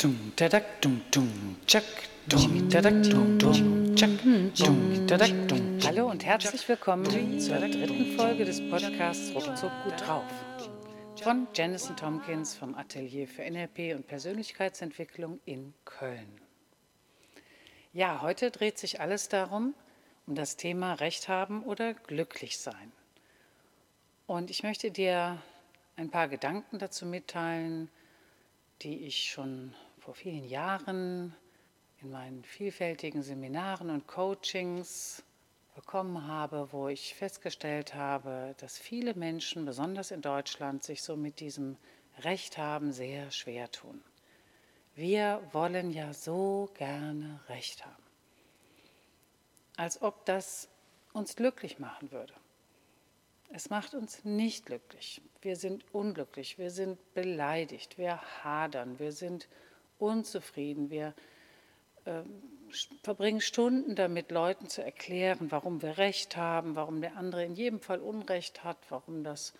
Dum dadak dum dum tschak dum dadak dum dum tschak dum dadak dum. Hallo und herzlich willkommen zur dritten Folge des Podcasts Ruckzuck gut drauf. Von Janison Tompkins vom Atelier für NLP und Persönlichkeitsentwicklung in Köln. Ja, heute dreht sich alles darum, um das Thema Recht haben oder glücklich sein. Und ich möchte dir ein paar Gedanken dazu mitteilen, die ich schon vor vielen Jahren in meinen vielfältigen Seminaren und Coachings bekommen habe, wo ich festgestellt habe, dass viele Menschen, besonders in Deutschland, sich so mit diesem Recht haben sehr schwer tun. Wir wollen ja so gerne Recht haben. Als ob das uns glücklich machen würde. Es macht uns nicht glücklich. Wir sind unglücklich, wir sind beleidigt, wir hadern, wir sind unzufrieden, wir äh, verbringen Stunden damit, Leuten zu erklären, warum wir Recht haben, warum der andere in jedem Fall Unrecht hat, warum das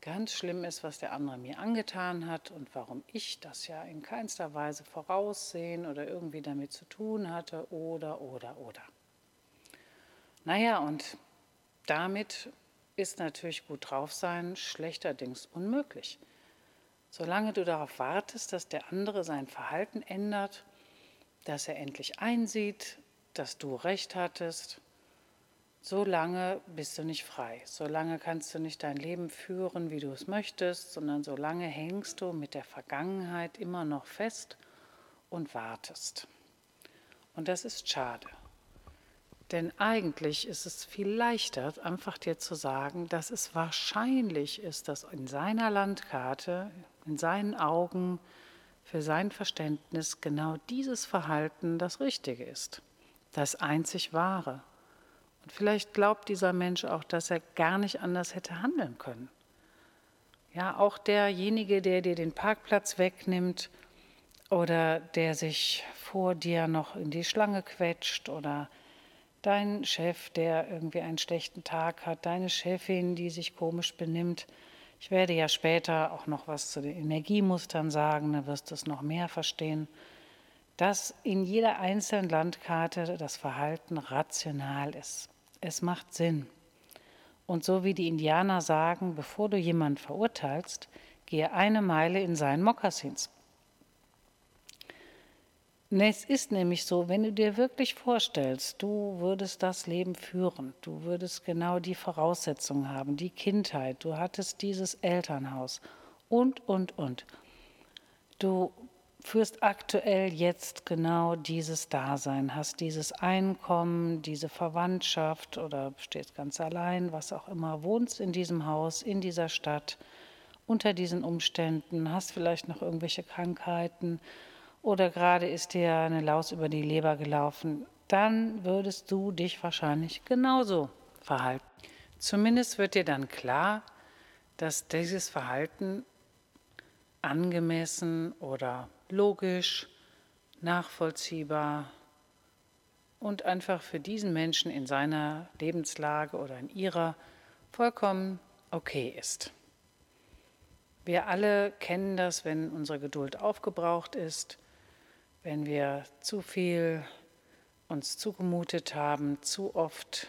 ganz schlimm ist, was der andere mir angetan hat und warum ich das ja in keinster Weise voraussehen oder irgendwie damit zu tun hatte oder, oder, oder. Naja, und damit ist natürlich gut drauf sein schlechterdings unmöglich. Solange du darauf wartest, dass der andere sein Verhalten ändert, dass er endlich einsieht, dass du recht hattest, solange bist du nicht frei. Solange kannst du nicht dein Leben führen, wie du es möchtest, sondern solange hängst du mit der Vergangenheit immer noch fest und wartest. Und das ist schade. Denn eigentlich ist es viel leichter, einfach dir zu sagen, dass es wahrscheinlich ist, dass in seiner Landkarte, in seinen Augen, für sein Verständnis genau dieses Verhalten das Richtige ist, das einzig wahre. Und vielleicht glaubt dieser Mensch auch, dass er gar nicht anders hätte handeln können. Ja, auch derjenige, der dir den Parkplatz wegnimmt oder der sich vor dir noch in die Schlange quetscht oder dein Chef, der irgendwie einen schlechten Tag hat, deine Chefin, die sich komisch benimmt. Ich werde ja später auch noch was zu den Energiemustern sagen, da wirst du es noch mehr verstehen, dass in jeder einzelnen Landkarte das Verhalten rational ist. Es macht Sinn. Und so wie die Indianer sagen, bevor du jemanden verurteilst, gehe eine Meile in seinen Mokassins. Es ist nämlich so, wenn du dir wirklich vorstellst, du würdest das Leben führen, du würdest genau die Voraussetzungen haben, die Kindheit, du hattest dieses Elternhaus und, und, und. Du führst aktuell jetzt genau dieses Dasein, hast dieses Einkommen, diese Verwandtschaft oder stehst ganz allein, was auch immer, wohnst in diesem Haus, in dieser Stadt, unter diesen Umständen, hast vielleicht noch irgendwelche Krankheiten oder gerade ist dir eine Laus über die Leber gelaufen, dann würdest du dich wahrscheinlich genauso verhalten. Zumindest wird dir dann klar, dass dieses Verhalten angemessen oder logisch, nachvollziehbar und einfach für diesen Menschen in seiner Lebenslage oder in ihrer vollkommen okay ist. Wir alle kennen das, wenn unsere Geduld aufgebraucht ist wenn wir zu viel uns zugemutet haben, zu oft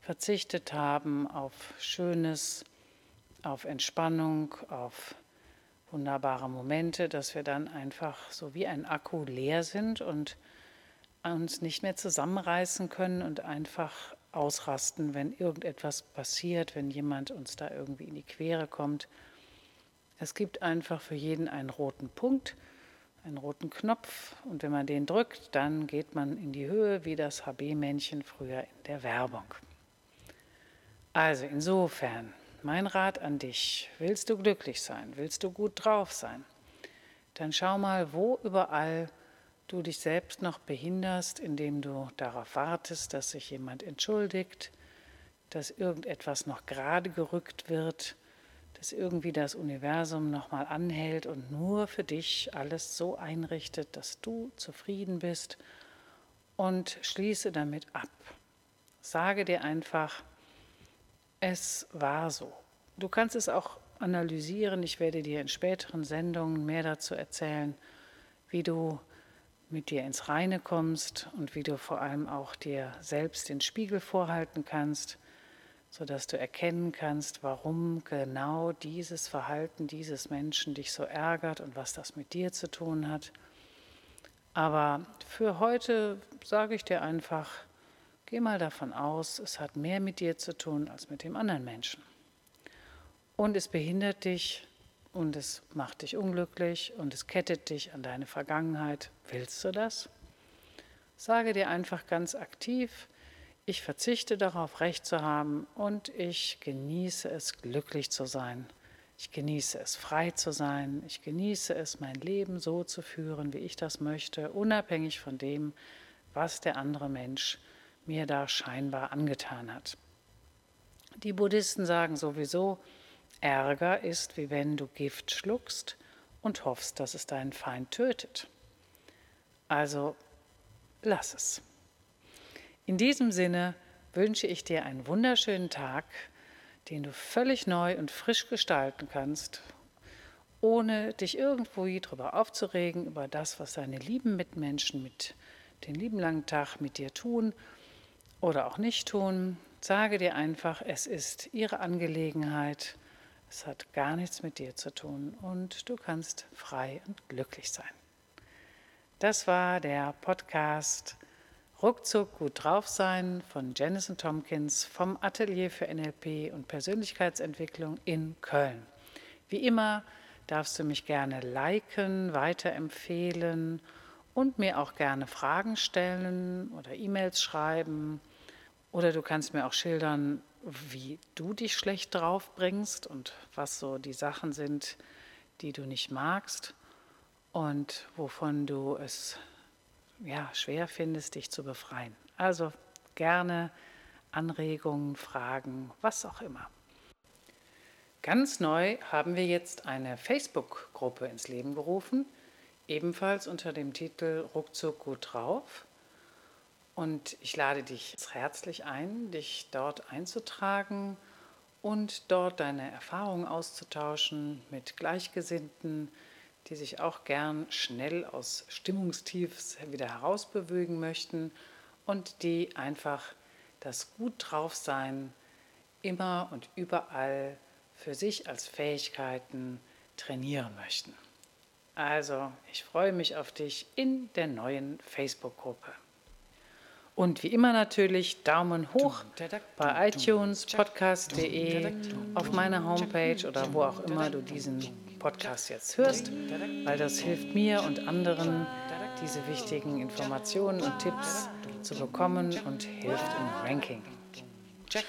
verzichtet haben auf Schönes, auf Entspannung, auf wunderbare Momente, dass wir dann einfach so wie ein Akku leer sind und uns nicht mehr zusammenreißen können und einfach ausrasten, wenn irgendetwas passiert, wenn jemand uns da irgendwie in die Quere kommt. Es gibt einfach für jeden einen roten Punkt einen roten Knopf und wenn man den drückt, dann geht man in die Höhe wie das HB-Männchen früher in der Werbung. Also insofern, mein Rat an dich, willst du glücklich sein, willst du gut drauf sein, dann schau mal, wo überall du dich selbst noch behinderst, indem du darauf wartest, dass sich jemand entschuldigt, dass irgendetwas noch gerade gerückt wird, dass irgendwie das Universum nochmal anhält und nur für dich alles so einrichtet, dass du zufrieden bist und schließe damit ab. Sage dir einfach, es war so. Du kannst es auch analysieren. Ich werde dir in späteren Sendungen mehr dazu erzählen, wie du mit dir ins Reine kommst und wie du vor allem auch dir selbst den Spiegel vorhalten kannst, sodass du erkennen kannst, warum genau dieses Verhalten dieses Menschen dich so ärgert und was das mit dir zu tun hat. Aber für heute sage ich dir einfach, geh mal davon aus, es hat mehr mit dir zu tun als mit dem anderen Menschen. Und es behindert dich und es macht dich unglücklich und es kettet dich an deine Vergangenheit. Willst du das? Sage dir einfach ganz aktiv, ich verzichte darauf, Recht zu haben und ich genieße es, glücklich zu sein. Ich genieße es, frei zu sein. Ich genieße es, mein Leben so zu führen, wie ich das möchte, unabhängig von dem, was der andere Mensch mir da scheinbar angetan hat. Die Buddhisten sagen sowieso, Ärger ist wie wenn du Gift schluckst und hoffst, dass es deinen Feind tötet. Also lass es. In diesem Sinne wünsche ich dir einen wunderschönen Tag, den du völlig neu und frisch gestalten kannst, ohne dich irgendwo darüber aufzuregen, über das, was deine lieben Mitmenschen mit den lieben langen Tag mit dir tun oder auch nicht tun. Sage dir einfach, es ist ihre Angelegenheit es hat gar nichts mit dir zu tun und du kannst frei und glücklich sein. Das war der Podcast Ruckzuck gut drauf sein von Janice Tompkins vom Atelier für NLP und Persönlichkeitsentwicklung in Köln. Wie immer darfst du mich gerne liken, weiterempfehlen und mir auch gerne Fragen stellen oder E-Mails schreiben. Oder du kannst mir auch schildern, wie du dich schlecht drauf bringst und was so die Sachen sind, die du nicht magst und wovon du es ja, schwer findest, dich zu befreien. Also gerne Anregungen, Fragen, was auch immer. Ganz neu haben wir jetzt eine Facebook-Gruppe ins Leben gerufen, ebenfalls unter dem Titel Ruckzuck gut drauf. Und ich lade dich herzlich ein, dich dort einzutragen und dort deine Erfahrungen auszutauschen mit Gleichgesinnten, die sich auch gern schnell aus Stimmungstiefs wieder herausbewegen möchten und die einfach das Gut drauf sein immer und überall für sich als Fähigkeiten trainieren möchten. Also, ich freue mich auf dich in der neuen Facebook-Gruppe. Und wie immer natürlich Daumen hoch bei iTunes, podcast.de, auf meiner Homepage oder wo auch immer du diesen Podcast jetzt hörst, weil das hilft mir und anderen, diese wichtigen Informationen und Tipps zu bekommen und hilft im Ranking. Check.